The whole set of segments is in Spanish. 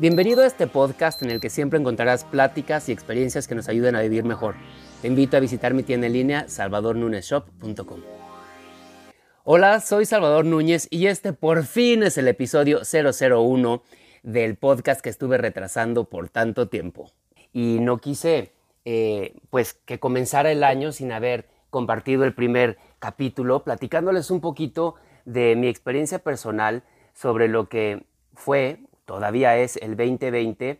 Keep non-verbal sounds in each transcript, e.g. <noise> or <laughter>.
Bienvenido a este podcast en el que siempre encontrarás pláticas y experiencias que nos ayuden a vivir mejor. Te invito a visitar mi tienda en línea salvadornuneshop.com. Hola, soy Salvador Núñez y este por fin es el episodio 001 del podcast que estuve retrasando por tanto tiempo. Y no quise eh, pues que comenzara el año sin haber compartido el primer capítulo, platicándoles un poquito de mi experiencia personal sobre lo que fue todavía es el 2020,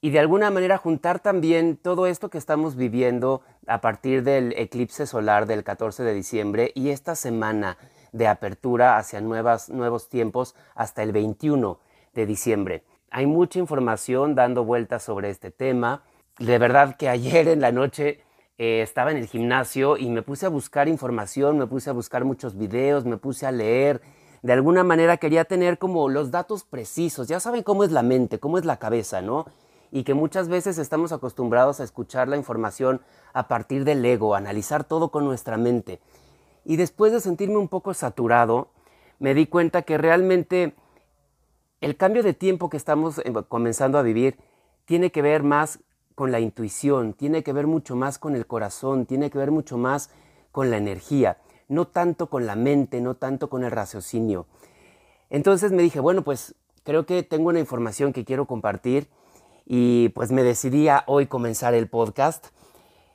y de alguna manera juntar también todo esto que estamos viviendo a partir del eclipse solar del 14 de diciembre y esta semana de apertura hacia nuevas, nuevos tiempos hasta el 21 de diciembre. Hay mucha información dando vueltas sobre este tema. De verdad que ayer en la noche eh, estaba en el gimnasio y me puse a buscar información, me puse a buscar muchos videos, me puse a leer de alguna manera quería tener como los datos precisos. Ya saben cómo es la mente, cómo es la cabeza, ¿no? Y que muchas veces estamos acostumbrados a escuchar la información a partir del ego, analizar todo con nuestra mente. Y después de sentirme un poco saturado, me di cuenta que realmente el cambio de tiempo que estamos eh, comenzando a vivir tiene que ver más con la intuición, tiene que ver mucho más con el corazón, tiene que ver mucho más con la energía no tanto con la mente, no tanto con el raciocinio. Entonces me dije, bueno, pues creo que tengo una información que quiero compartir y pues me decidí hoy comenzar el podcast.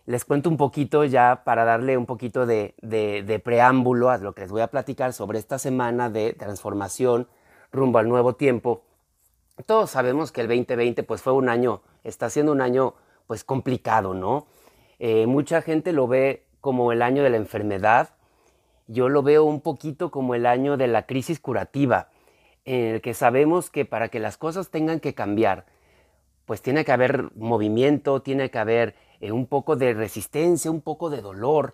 Les cuento un poquito ya para darle un poquito de, de, preámbulo a lo que les voy a platicar sobre esta semana de transformación rumbo al nuevo tiempo. Todos sabemos que el 2020 pues fue un año, está siendo un año pues complicado, ¿no? Eh, mucha gente lo ve como el año de la enfermedad, yo lo veo un poquito como el año de la crisis curativa, en el que sabemos que para que las cosas tengan que cambiar, pues tiene que haber movimiento, tiene que haber eh, un poco de resistencia, un poco de dolor.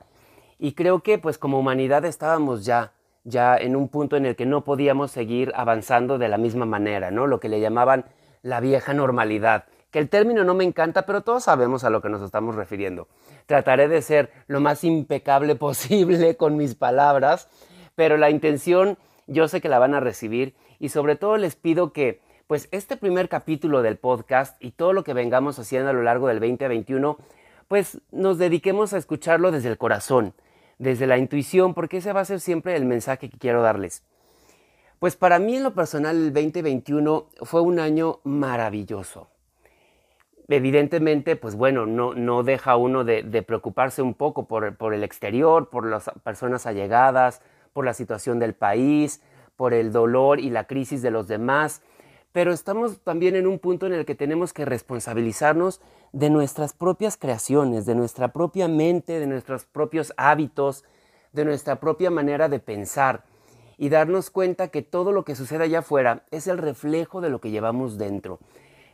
Y creo que pues como humanidad estábamos ya, ya en un punto en el que no podíamos seguir avanzando de la misma manera, ¿no? Lo que le llamaban la vieja normalidad, que el término no me encanta, pero todos sabemos a lo que nos estamos refiriendo. Trataré de ser lo más impecable <laughs> posible con mis palabras, pero la intención yo sé que la van a recibir y sobre todo les pido que pues este primer capítulo del podcast y todo lo que vengamos haciendo a lo largo del 2021, pues nos dediquemos a escucharlo desde el corazón, desde la intuición, porque ese va a ser siempre el mensaje que quiero darles. Pues para mí en lo personal el 2021 fue un año maravilloso evidentemente, pues bueno, no, no deja uno de, preocuparse un poco por, por, el exterior, por las personas allegadas, por la situación del país, por el dolor y la crisis de los demás, pero estamos también en un punto en el que tenemos que responsabilizarnos de nuestras propias creaciones, de nuestra propia mente, de nuestros propios hábitos, de nuestra propia manera de pensar y darnos cuenta que todo lo que sucede allá afuera es el reflejo de lo que llevamos dentro.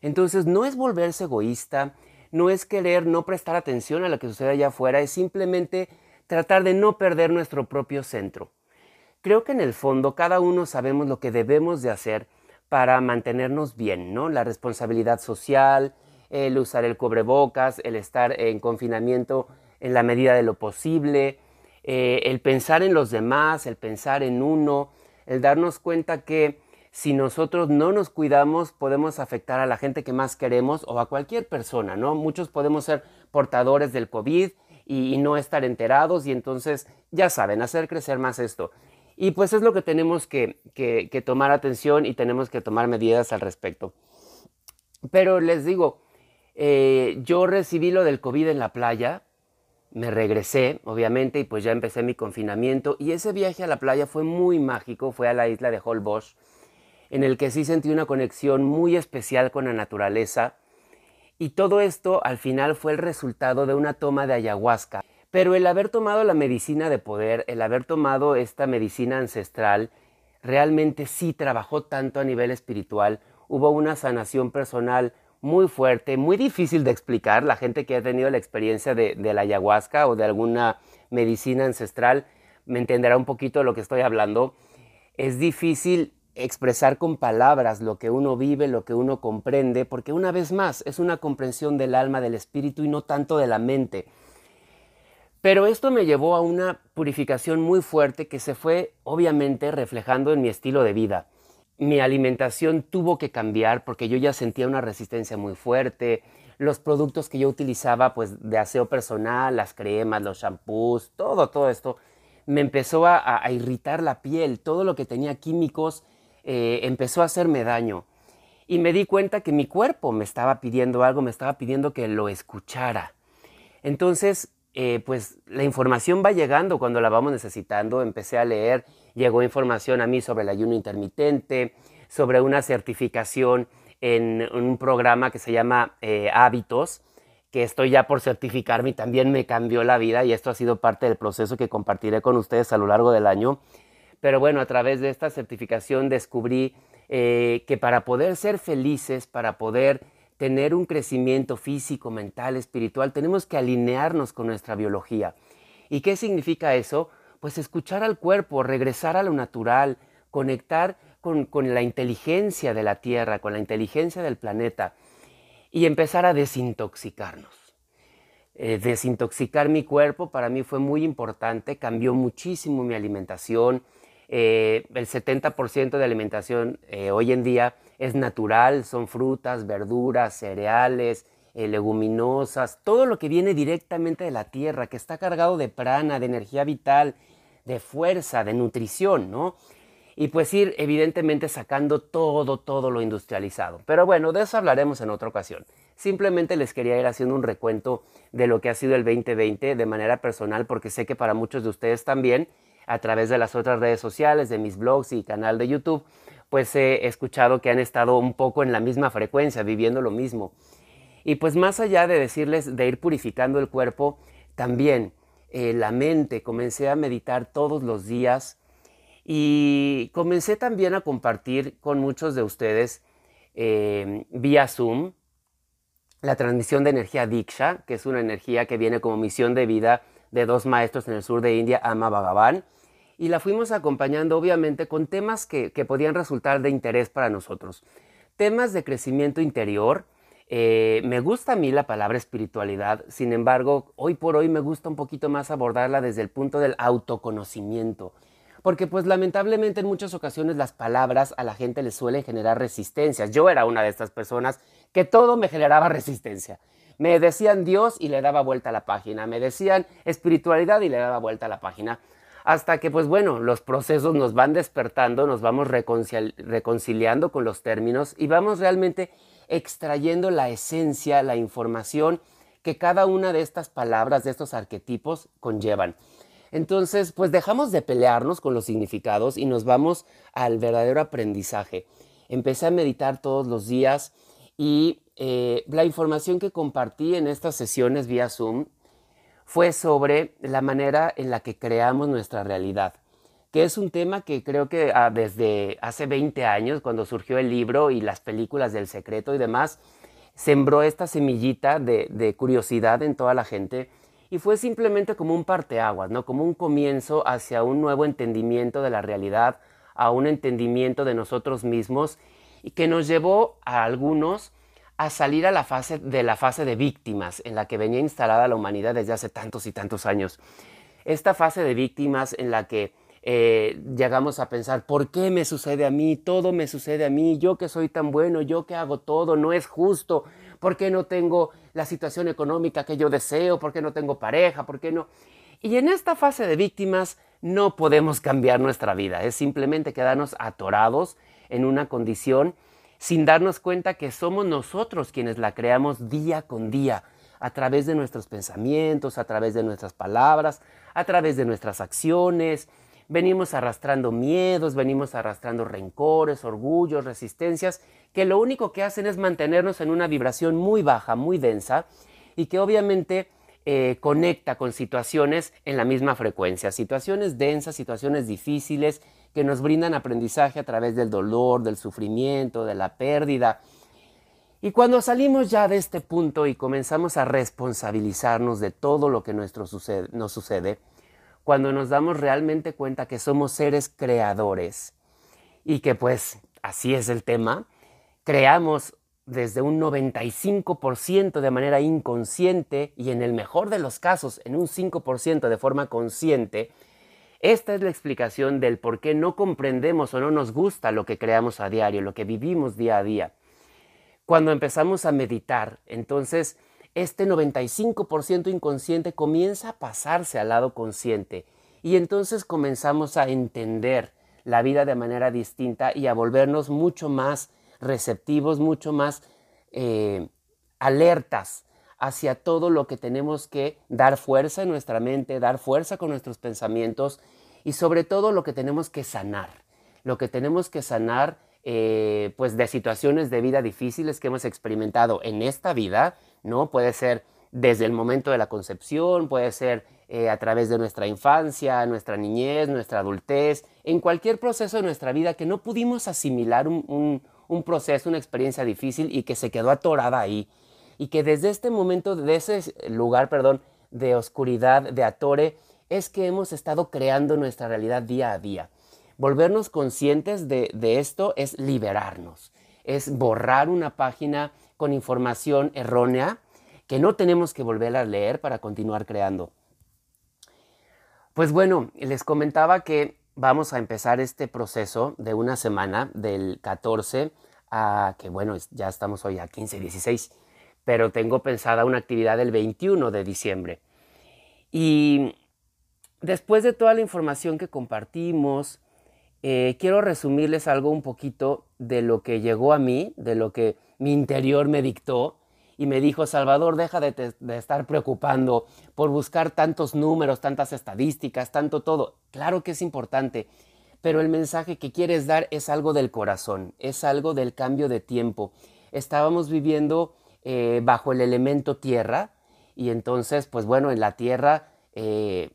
Entonces no es volverse egoísta, no es querer no prestar atención a lo que sucede allá afuera, es simplemente tratar de no perder nuestro propio centro. Creo que en el fondo cada uno sabemos lo que debemos de hacer para mantenernos bien, ¿no? La responsabilidad social, el usar el cubrebocas, el estar en confinamiento en la medida de lo posible, eh, el pensar en los demás, el pensar en uno, el darnos cuenta que si nosotros no nos cuidamos, podemos afectar a la gente que más queremos o a cualquier persona, ¿no? Muchos podemos ser portadores del COVID y, no estar enterados y entonces, ya saben, hacer crecer más esto. Y pues es lo que tenemos que, tomar atención y tenemos que tomar medidas al respecto. Pero les digo, eh, yo recibí lo del COVID en la playa, me regresé, obviamente, y pues ya empecé mi confinamiento. Y ese viaje a la playa fue muy mágico, fue a la isla de Holbox en el que sí sentí una conexión muy especial con la naturaleza. Y todo esto al final fue el resultado de una toma de ayahuasca. Pero el haber tomado la medicina de poder, el haber tomado esta medicina ancestral, realmente sí trabajó tanto a nivel espiritual. Hubo una sanación personal muy fuerte, muy difícil de explicar. La gente que ha tenido la experiencia de, la ayahuasca o de alguna medicina ancestral me entenderá un poquito de lo que estoy hablando. Es difícil expresar con palabras lo que uno vive, lo que uno comprende, porque una vez más es una comprensión del alma, del espíritu y no tanto de la mente. Pero esto me llevó a una purificación muy fuerte que se fue obviamente reflejando en mi estilo de vida. mi alimentación tuvo que cambiar porque yo ya sentía una resistencia muy fuerte. Los productos que yo utilizaba, pues de aseo personal, las cremas, los shampoos, todo, todo esto, me empezó a, irritar la piel. Todo lo que tenía químicos eh, empezó a hacerme daño. Y me di cuenta que mi cuerpo me estaba pidiendo algo, me estaba pidiendo que lo escuchara. Entonces, eh, pues la información va llegando cuando la vamos necesitando. Empecé a leer, llegó información a mí sobre el ayuno intermitente, sobre una certificación en un programa que se llama eh, Hábitos, que estoy ya por certificarme y también me cambió la vida y esto ha sido parte del proceso que compartiré con ustedes a lo largo del año. Pero bueno, a través de esta certificación descubrí eh, que para poder ser felices, para poder tener un crecimiento físico, mental, espiritual, tenemos que alinearnos con nuestra biología. ¿Y qué significa eso? Pues escuchar al cuerpo, regresar a lo natural, conectar con, la inteligencia de la Tierra, con la inteligencia del planeta y empezar a desintoxicarnos. Eh, desintoxicar mi cuerpo para mí fue muy importante, cambió muchísimo mi alimentación, eh, el 70% de alimentación eh, hoy en día es natural, son frutas, verduras, cereales, eh, leguminosas, todo lo que viene directamente de la tierra, que está cargado de prana, de energía vital, de fuerza, de nutrición, ¿no? Y pues ir evidentemente sacando todo, todo lo industrializado. Pero bueno, de eso hablaremos en otra ocasión. Simplemente les quería ir haciendo un recuento de lo que ha sido el 2020 de manera personal, porque sé que para muchos de ustedes también a través de las otras redes sociales, de mis blogs y canal de YouTube, pues he escuchado que han estado un poco en la misma frecuencia, viviendo lo mismo. Y pues más allá de decirles de ir purificando el cuerpo, también eh, la mente, comencé a meditar todos los días y comencé también a compartir con muchos de ustedes eh, vía Zoom la transmisión de energía Diksha, que es una energía que viene como misión de vida de dos maestros en el sur de India, Ama Bhagavan, y la fuimos acompañando obviamente con temas que, podían resultar de interés para nosotros. Temas de crecimiento interior. Eh, me gusta a mí la palabra espiritualidad, sin embargo, hoy por hoy me gusta un poquito más abordarla desde el punto del autoconocimiento. Porque pues lamentablemente en muchas ocasiones las palabras a la gente le suelen generar resistencias. Yo era una de estas personas que todo me generaba resistencia. Me decían Dios y le daba vuelta a la página. Me decían espiritualidad y le daba vuelta a la página hasta que pues bueno, los procesos nos van despertando, nos vamos reconciliando con los términos y vamos realmente extrayendo la esencia, la información que cada una de estas palabras, de estos arquetipos conllevan. Entonces, pues dejamos de pelearnos con los significados y nos vamos al verdadero aprendizaje. Empecé a meditar todos los días y eh, la información que compartí en estas sesiones vía Zoom fue sobre la manera en la que creamos nuestra realidad, que es un tema que creo que ah, desde hace 20 años, cuando surgió el libro y las películas del secreto y demás, sembró esta semillita de, curiosidad en toda la gente y fue simplemente como un parteaguas, ¿no? como un comienzo hacia un nuevo entendimiento de la realidad, a un entendimiento de nosotros mismos y que nos llevó a algunos a salir a la fase de la fase de víctimas en la que venía instalada la humanidad desde hace tantos y tantos años. Esta fase de víctimas en la que eh, llegamos a pensar, ¿por qué me sucede a mí? Todo me sucede a mí, yo que soy tan bueno, yo que hago todo, no es justo, ¿por qué no tengo la situación económica que yo deseo? ¿Por qué no tengo pareja? ¿Por qué no? Y en esta fase de víctimas no podemos cambiar nuestra vida, es simplemente quedarnos atorados en una condición sin darnos cuenta que somos nosotros quienes la creamos día con día, a través de nuestros pensamientos, a través de nuestras palabras, a través de nuestras acciones. Venimos arrastrando miedos, venimos arrastrando rencores, orgullos, resistencias, que lo único que hacen es mantenernos en una vibración muy baja, muy densa, y que obviamente eh, conecta con situaciones en la misma frecuencia, situaciones densas, situaciones difíciles, que nos brindan aprendizaje a través del dolor, del sufrimiento, de la pérdida. Y cuando salimos ya de este punto y comenzamos a responsabilizarnos de todo lo que nuestro sucede, nos sucede, cuando nos damos realmente cuenta que somos seres creadores y que pues así es el tema, creamos desde un 95% de manera inconsciente y en el mejor de los casos en un 5% de forma consciente, Esta es la explicación del por qué no comprendemos o no nos gusta lo que creamos a diario, lo que vivimos día a día. Cuando empezamos a meditar, entonces este 95% inconsciente comienza a pasarse al lado consciente y entonces comenzamos a entender la vida de manera distinta y a volvernos mucho más receptivos, mucho más eh, alertas hacia todo lo que tenemos que dar fuerza en nuestra mente, dar fuerza con nuestros pensamientos y sobre todo lo que tenemos que sanar. Lo que tenemos que sanar eh, pues de situaciones de vida difíciles que hemos experimentado en esta vida, ¿no? Puede ser desde el momento de la concepción, puede ser eh, a través de nuestra infancia, nuestra niñez, nuestra adultez, en cualquier proceso de nuestra vida que no pudimos asimilar un, un proceso, una experiencia difícil y que se quedó atorada ahí y que desde este momento, de ese lugar, perdón, de oscuridad, de atore, es que hemos estado creando nuestra realidad día a día. Volvernos conscientes de, de esto es liberarnos, es borrar una página con información errónea que no tenemos que volver a leer para continuar creando. Pues bueno, les comentaba que vamos a empezar este proceso de una semana, del 14 a que bueno, ya estamos hoy a 15, 16 pero tengo pensada una actividad el 21 de diciembre. Y después de toda la información que compartimos, eh, quiero resumirles algo un poquito de lo que llegó a mí, de lo que mi interior me dictó y me dijo, Salvador, deja de, de, estar preocupando por buscar tantos números, tantas estadísticas, tanto todo. Claro que es importante, pero el mensaje que quieres dar es algo del corazón, es algo del cambio de tiempo. Estábamos viviendo eh, bajo el elemento tierra y entonces, pues bueno, en la tierra eh,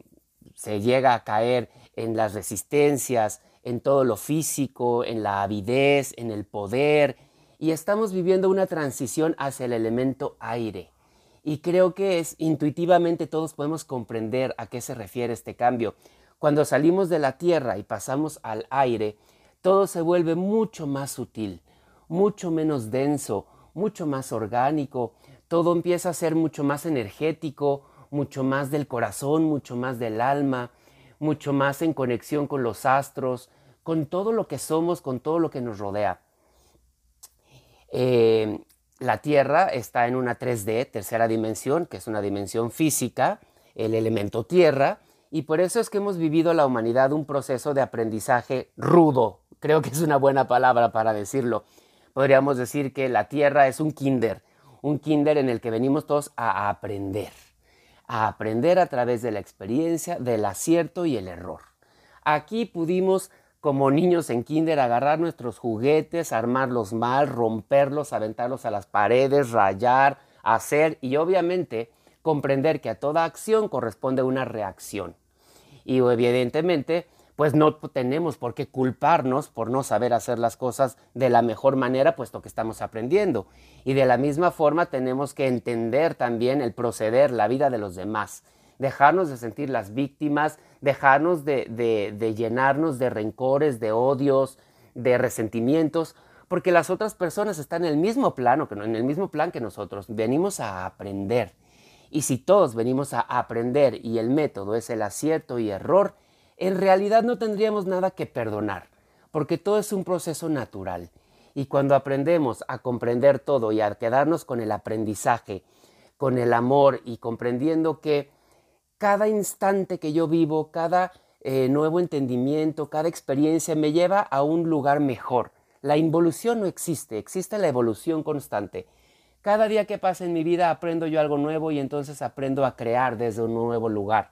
se llega a caer en las resistencias, en todo lo físico, en la avidez, en el poder y estamos viviendo una transición hacia el elemento aire. Y creo que es intuitivamente todos podemos comprender a qué se refiere este cambio. Cuando salimos de la tierra y pasamos al aire, todo se vuelve mucho más sutil, mucho menos denso, mucho más orgánico, todo empieza a ser mucho más energético, mucho más del corazón, mucho más del alma, mucho más en conexión con los astros, con todo lo que somos, con todo lo que nos rodea. Eh, la Tierra está en una 3D, tercera dimensión, que es una dimensión física, el elemento Tierra, y por eso es que hemos vivido la humanidad un proceso de aprendizaje rudo, creo que es una buena palabra para decirlo, podríamos decir que la tierra es un kinder, un kinder en el que venimos todos a aprender, a aprender a través de la experiencia, del acierto y el error. Aquí pudimos, como niños en kinder, agarrar nuestros juguetes, armarlos mal, romperlos, aventarlos a las paredes, rayar, hacer y obviamente comprender que a toda acción corresponde una reacción. Y evidentemente pues no tenemos por qué culparnos por no saber hacer las cosas de la mejor manera, puesto que estamos aprendiendo. Y de la misma forma tenemos que entender también el proceder, la vida de los demás, dejarnos de sentir las víctimas, dejarnos de, de, llenarnos de rencores, de odios, de resentimientos, porque las otras personas están en el mismo plano, en el mismo plan que nosotros. Venimos a aprender. Y si todos venimos a aprender y el método es el acierto y error, en realidad no tendríamos nada que perdonar, porque todo es un proceso natural. Y cuando aprendemos a comprender todo y a quedarnos con el aprendizaje, con el amor y comprendiendo que cada instante que yo vivo, cada eh, nuevo entendimiento, cada experiencia me lleva a un lugar mejor. La involución no existe, existe la evolución constante. Cada día que pasa en mi vida aprendo yo algo nuevo y entonces aprendo a crear desde un nuevo lugar.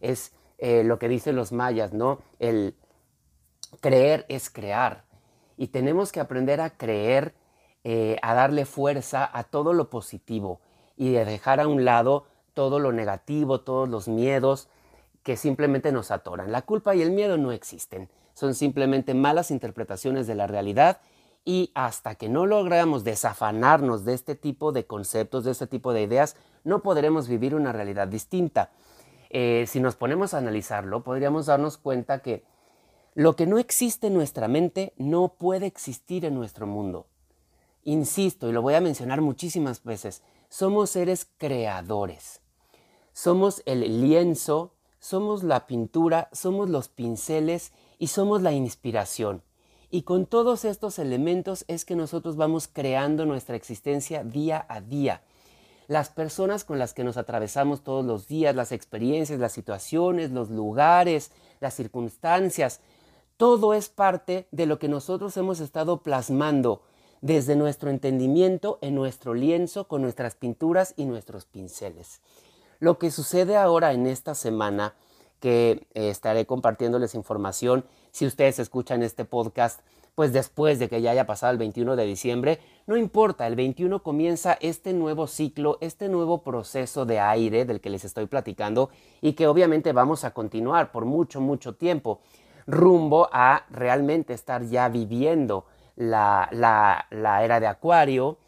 Es eh, lo que dicen los mayas, ¿no? El creer es crear. Y tenemos que aprender a creer, eh, a darle fuerza a todo lo positivo y de dejar a un lado todo lo negativo, todos los miedos que simplemente nos atoran. La culpa y el miedo no existen, son simplemente malas interpretaciones de la realidad y hasta que no logramos desafanarnos de este tipo de conceptos, de este tipo de ideas, no podremos vivir una realidad distinta. Eh, si nos ponemos a analizarlo, podríamos darnos cuenta que lo que no existe en nuestra mente no puede existir en nuestro mundo. Insisto, y lo voy a mencionar muchísimas veces, somos seres creadores. Somos el lienzo, somos la pintura, somos los pinceles y somos la inspiración. Y con todos estos elementos es que nosotros vamos creando nuestra existencia día a día. Las personas con las que nos atravesamos todos los días, las experiencias, las situaciones, los lugares, las circunstancias, todo es parte de lo que nosotros hemos estado plasmando desde nuestro entendimiento en nuestro lienzo con nuestras pinturas y nuestros pinceles. Lo que sucede ahora en esta semana, que eh, estaré compartiéndoles información, si ustedes escuchan este podcast, pues después de que ya haya pasado el 21 de diciembre, no importa, el 21 comienza este nuevo ciclo, este nuevo proceso de aire del que les estoy platicando y que obviamente vamos a continuar por mucho, mucho tiempo, rumbo a realmente estar ya viviendo la, la era de Acuario,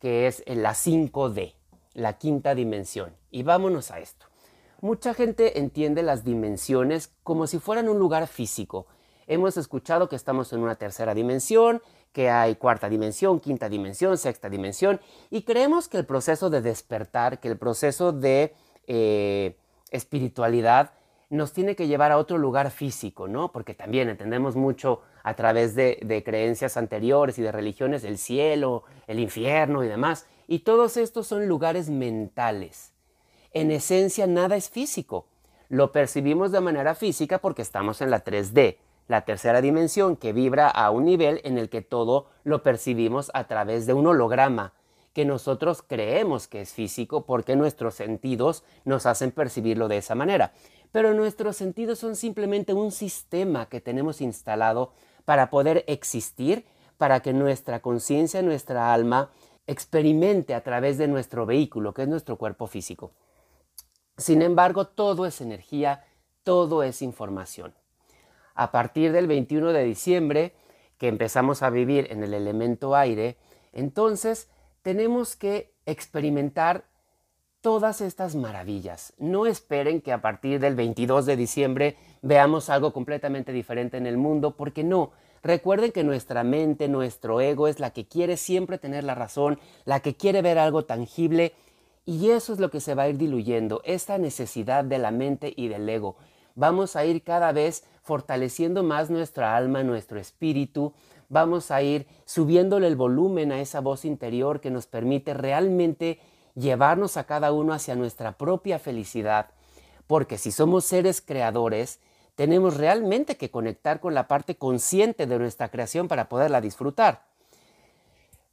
que es la 5D, la quinta dimensión. Y vámonos a esto. Mucha gente entiende las dimensiones como si fueran un lugar físico. Hemos escuchado que estamos en una tercera dimensión, que hay cuarta dimensión, quinta dimensión, sexta dimensión, y creemos que el proceso de despertar, que el proceso de eh, espiritualidad nos tiene que llevar a otro lugar físico, ¿no? Porque también entendemos mucho a través de, de creencias anteriores y de religiones el cielo, el infierno y demás, y todos estos son lugares mentales en esencia nada es físico. Lo percibimos de manera física porque estamos en la 3D, la tercera dimensión que vibra a un nivel en el que todo lo percibimos a través de un holograma, que nosotros creemos que es físico porque nuestros sentidos nos hacen percibirlo de esa manera. Pero nuestros sentidos son simplemente un sistema que tenemos instalado para poder existir, para que nuestra conciencia, nuestra alma, experimente a través de nuestro vehículo, que es nuestro cuerpo físico. Sin embargo, todo es energía, todo es información. A partir del 21 de diciembre, que empezamos a vivir en el elemento aire, entonces tenemos que experimentar todas estas maravillas. No esperen que a partir del 22 de diciembre veamos algo completamente diferente en el mundo, porque no. Recuerden que nuestra mente, nuestro ego es la que quiere siempre tener la razón, la que quiere ver algo tangible y eso es lo que se va a ir diluyendo, esta necesidad de la mente y del ego. Vamos a ir cada vez fortaleciendo más nuestra alma, nuestro espíritu, vamos a ir subiéndole el volumen a esa voz interior que nos permite realmente llevarnos a cada uno hacia nuestra propia felicidad. Porque si somos seres creadores, tenemos realmente que conectar con la parte consciente de nuestra creación para poderla disfrutar.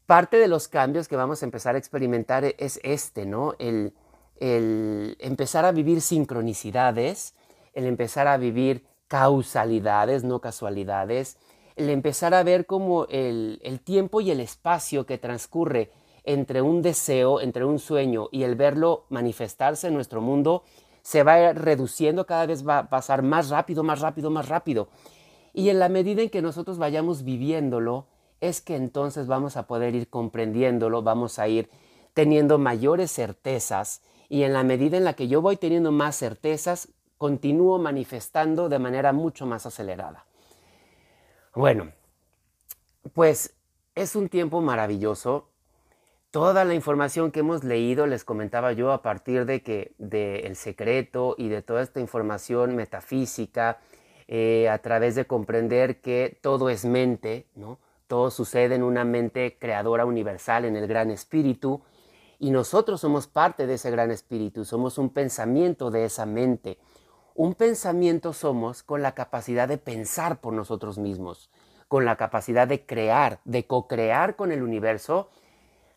Parte de los cambios que vamos a empezar a experimentar es este, ¿no? El, empezar a vivir sincronicidades, el empezar a vivir causalidades, no casualidades, el empezar a ver como el, el, tiempo y el espacio que transcurre entre un deseo, entre un sueño y el verlo manifestarse en nuestro mundo se va reduciendo, cada vez va a pasar más rápido, más rápido, más rápido. Y en la medida en que nosotros vayamos viviéndolo, es que entonces vamos a poder ir comprendiéndolo, vamos a ir teniendo mayores certezas y en la medida en la que yo voy teniendo más certezas, continúo manifestando de manera mucho más acelerada. Bueno, pues es un tiempo maravilloso. Toda la información que hemos leído, les comentaba yo, a partir de que de secreto y de toda esta información metafísica, eh, a través de comprender que todo es mente, ¿no? Todo sucede en una mente creadora universal, en el gran espíritu, y nosotros somos parte de ese gran espíritu, somos un pensamiento de esa mente. Un pensamiento somos con la capacidad de pensar por nosotros mismos, con la capacidad de crear, de co-crear con el universo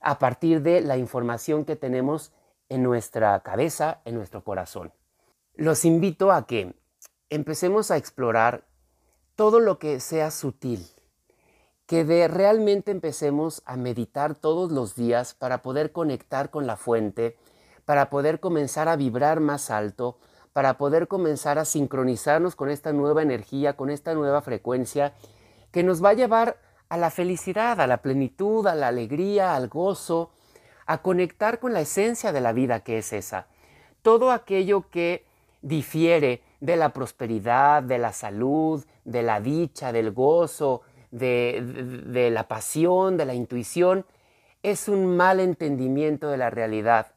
a partir de la información que tenemos en nuestra cabeza, en nuestro corazón. Los invito a que empecemos a explorar todo lo que sea sutil, que de realmente empecemos a meditar todos los días para poder conectar con la fuente, para poder comenzar a vibrar más alto, para poder comenzar a sincronizarnos con esta nueva energía, con esta nueva frecuencia que nos va a llevar a la felicidad, a la plenitud, a la alegría, al gozo, a conectar con la esencia de la vida que es esa. Todo aquello que difiere de la prosperidad, de la salud, de la dicha, del gozo, de, la pasión, de la intuición, es un mal entendimiento de la realidad,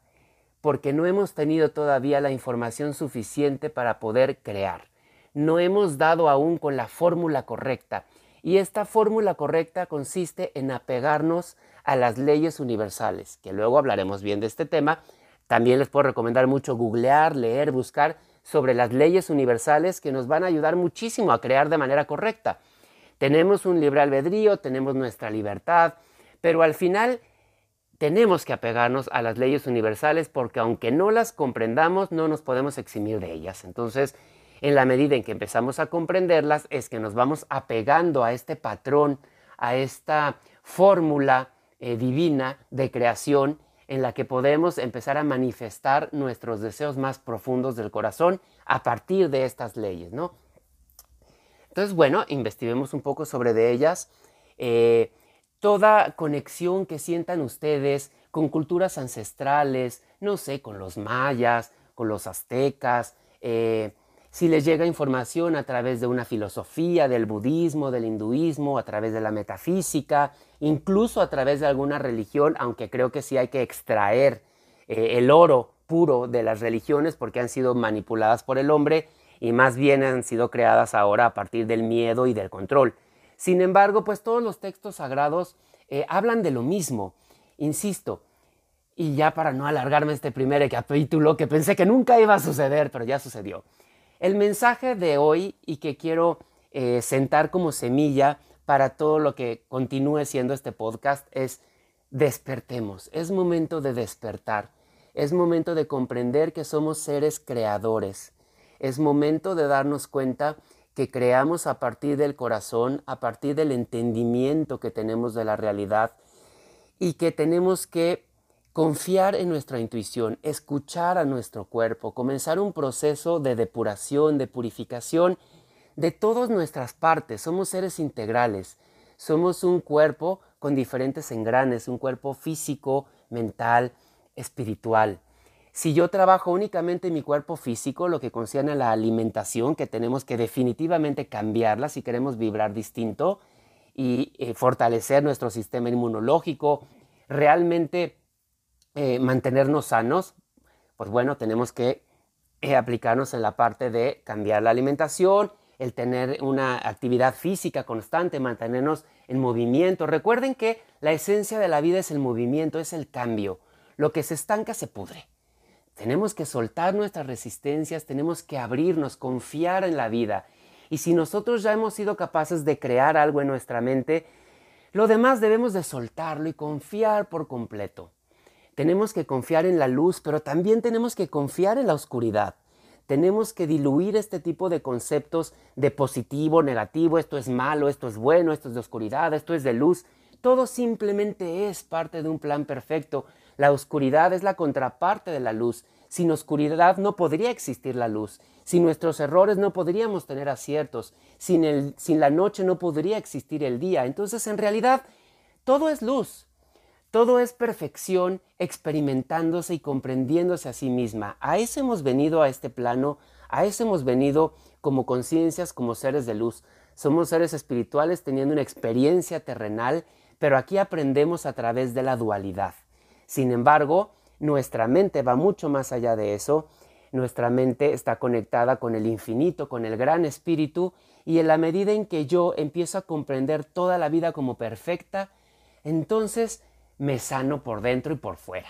porque no hemos tenido todavía la información suficiente para poder crear. No hemos dado aún con la fórmula correcta. Y esta fórmula correcta consiste en apegarnos a las leyes universales, que luego hablaremos bien de este tema. También les puedo recomendar mucho googlear, leer, buscar sobre las leyes universales que nos van a ayudar muchísimo a crear de manera correcta. Tenemos un libre albedrío, tenemos nuestra libertad, pero al final tenemos que apegarnos a las leyes universales porque aunque no las comprendamos, no nos podemos eximir de ellas. Entonces, en la medida en que empezamos a comprenderlas, es que nos vamos apegando a este patrón, a esta fórmula eh, divina de creación en la que podemos empezar a manifestar nuestros deseos más profundos del corazón a partir de estas leyes, ¿no? Entonces, bueno, investiguemos un poco sobre de ellas. Eh, toda conexión que sientan ustedes con culturas ancestrales, no sé, con los mayas, con los aztecas, eh, si les llega información a través de una filosofía, del budismo, del hinduismo, a través de la metafísica, incluso a través de alguna religión, aunque creo que sí hay que extraer eh, el oro puro de las religiones porque han sido manipuladas por el hombre y más bien han sido creadas ahora a partir del miedo y del control. Sin embargo, pues todos los textos sagrados eh, hablan de lo mismo, insisto, y ya para no alargarme este primer capítulo que pensé que nunca iba a suceder, pero ya sucedió. El mensaje de hoy y que quiero eh, sentar como semilla para todo lo que continúe siendo este podcast es despertemos, es momento de despertar, es momento de comprender que somos seres creadores, es momento de darnos cuenta que creamos a partir del corazón, a partir del entendimiento que tenemos de la realidad y que tenemos que confiar en nuestra intuición, escuchar a nuestro cuerpo, comenzar un proceso de depuración, de purificación de todas nuestras partes. Somos seres integrales, somos un cuerpo con diferentes engranes, un cuerpo físico, mental, espiritual. Si yo trabajo únicamente en mi cuerpo físico, lo que concierne a la alimentación, que tenemos que definitivamente cambiarla si queremos vibrar distinto y eh, fortalecer nuestro sistema inmunológico, realmente eh, mantenernos sanos, pues bueno, tenemos que eh, aplicarnos en la parte de cambiar la alimentación, el tener una actividad física constante, mantenernos en movimiento. Recuerden que la esencia de la vida es el movimiento, es el cambio. Lo que se estanca se pudre. Tenemos que soltar nuestras resistencias, tenemos que abrirnos, confiar en la vida. Y si nosotros ya hemos sido capaces de crear algo en nuestra mente, lo demás debemos de soltarlo y confiar por completo. Tenemos que confiar en la luz, pero también tenemos que confiar en la oscuridad. Tenemos que diluir este tipo de conceptos de positivo, negativo, esto es malo, esto es bueno, esto es de oscuridad, esto es de luz. Todo simplemente es parte de un plan perfecto. La oscuridad es la contraparte de la luz. Sin oscuridad no podría existir la luz. Sin nuestros errores no podríamos tener aciertos. Sin, sin la noche no podría existir el día. Entonces, en realidad, todo es luz. Todo es perfección experimentándose y comprendiéndose a sí misma. A eso hemos venido a este plano, a eso hemos venido como conciencias, como seres de luz. Somos seres espirituales teniendo una experiencia terrenal, pero aquí aprendemos a través de la dualidad. Sin embargo, nuestra mente va mucho más allá de eso. Nuestra mente está conectada con el infinito, con el gran espíritu, y en la medida en que yo empiezo a comprender toda la vida como perfecta, entonces me sano por dentro y por fuera.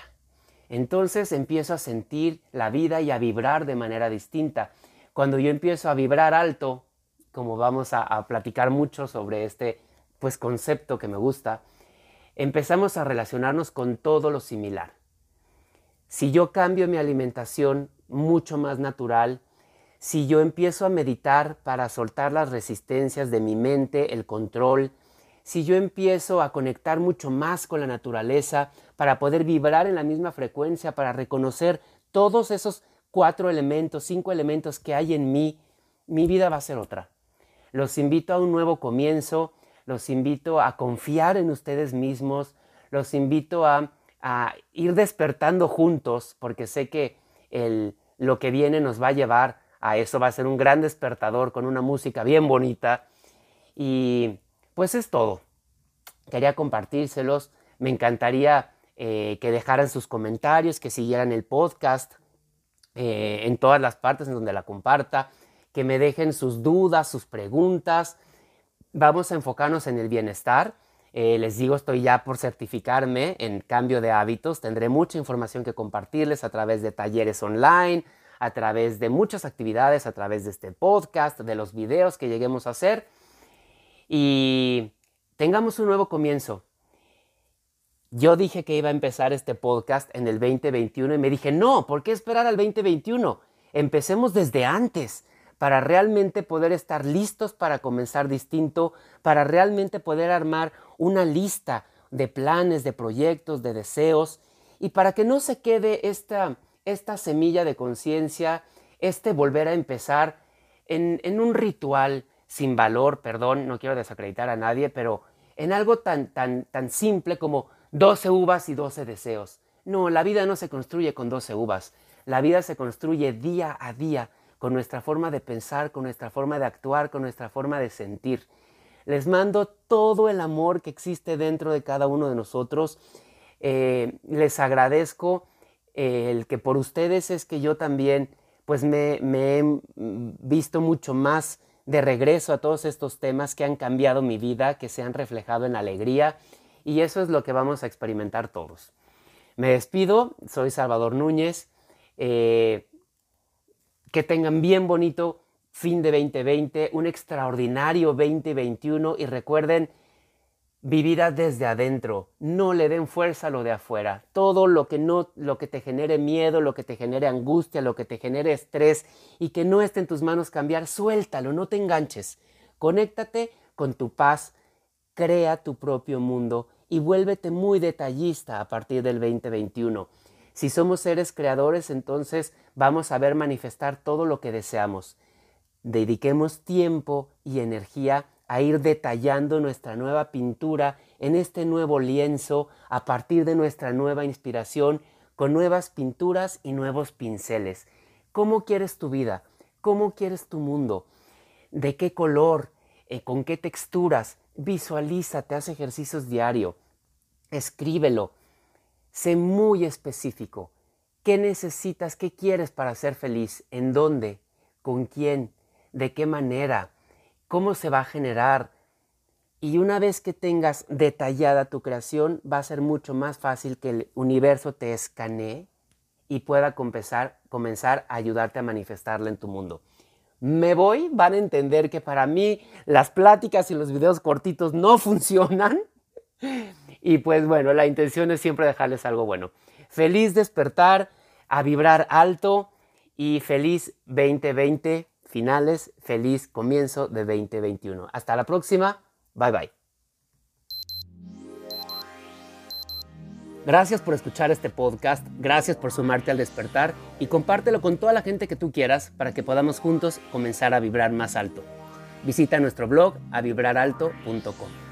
Entonces empiezo a sentir la vida y a vibrar de manera distinta. Cuando yo empiezo a vibrar alto, como vamos a, platicar mucho sobre este pues concepto que me gusta, empezamos a relacionarnos con todo lo similar. Si yo cambio mi alimentación mucho más natural, si yo empiezo a meditar para soltar las resistencias de mi mente, el control, si yo empiezo a conectar mucho más con la naturaleza para poder vibrar en la misma frecuencia, para reconocer todos esos cuatro elementos, cinco elementos que hay en mí, mi vida va a ser otra. Los invito a un nuevo comienzo, los invito a confiar en ustedes mismos, los invito a, ir despertando juntos, porque sé que lo que viene nos va a llevar a eso, va a ser un gran despertador con una música bien bonita. Y pues es todo. Quería compartírselos, me encantaría eh, que dejaran sus comentarios, que siguieran el podcast eh, en todas las partes en donde la comparta, que me dejen sus dudas, sus preguntas. Vamos a enfocarnos en el bienestar. Eh, les digo, estoy ya por certificarme en cambio de hábitos. Tendré mucha información que compartirles a través de talleres online, a través de muchas actividades, a través de este podcast, de los videos que lleguemos a hacer. Y tengamos un nuevo comienzo. Yo dije que iba a empezar este podcast en el 2021 y me dije, no, ¿por qué esperar al 2021? Empecemos desde antes para realmente poder estar listos para comenzar distinto, para realmente poder armar una lista de planes, de proyectos, de deseos, y para que no se quede esta, esta semilla de conciencia, este volver a empezar en, en, un ritual sin valor, perdón, no quiero desacreditar a nadie, pero en algo tan, tan, tan simple como 12 uvas y 12 deseos. No, la vida no se construye con 12 uvas, la vida se construye día a día con nuestra forma de pensar, con nuestra forma de actuar, con nuestra forma de sentir. Les mando todo el amor que existe dentro de cada uno de nosotros. Eh, les agradezco eh, el que por ustedes es que yo también pues me, he visto mucho más de regreso a todos estos temas que han cambiado mi vida, que se han reflejado en alegría y eso es lo que vamos a experimentar todos. Me despido, soy Salvador Núñez. Eh, que tengan bien bonito fin de 2020, un extraordinario 2021 y recuerden, vivir desde adentro, no le den fuerza a lo de afuera. Todo lo que no lo que te genere miedo, lo que te genere angustia, lo que te genere estrés y que no esté en tus manos cambiar, suéltalo, no te enganches. Conéctate con tu paz, crea tu propio mundo y vuélvete muy detallista a partir del 2021. Si somos seres creadores, entonces vamos a ver manifestar todo lo que deseamos. Dediquemos tiempo y energía a ir detallando nuestra nueva pintura en este nuevo lienzo a partir de nuestra nueva inspiración con nuevas pinturas y nuevos pinceles. ¿Cómo quieres tu vida? ¿Cómo quieres tu mundo? ¿De qué color? Eh, ¿Con qué texturas? Visualízate, haz ejercicios diario. Escríbelo. Sé muy específico. ¿Qué necesitas? ¿Qué quieres para ser feliz? ¿En dónde? ¿Con quién? ¿De qué manera? ¿Cómo se va a generar? Y una vez que tengas detallada tu creación, va a ser mucho más fácil que el universo te escanee y pueda comenzar, a ayudarte a manifestarla en tu mundo. Me voy, van a entender que para mí las pláticas y los videos cortitos no <laughs> funcionan. Y pues bueno, la intención es siempre dejarles algo bueno. Feliz despertar, a vibrar alto y feliz 2020 finales, feliz comienzo de 2021. Hasta la próxima, bye bye. Gracias por escuchar este podcast, gracias por sumarte al despertar y compártelo con toda la gente que tú quieras para que podamos juntos comenzar a vibrar más alto. Visita nuestro blog a vibraralto.com.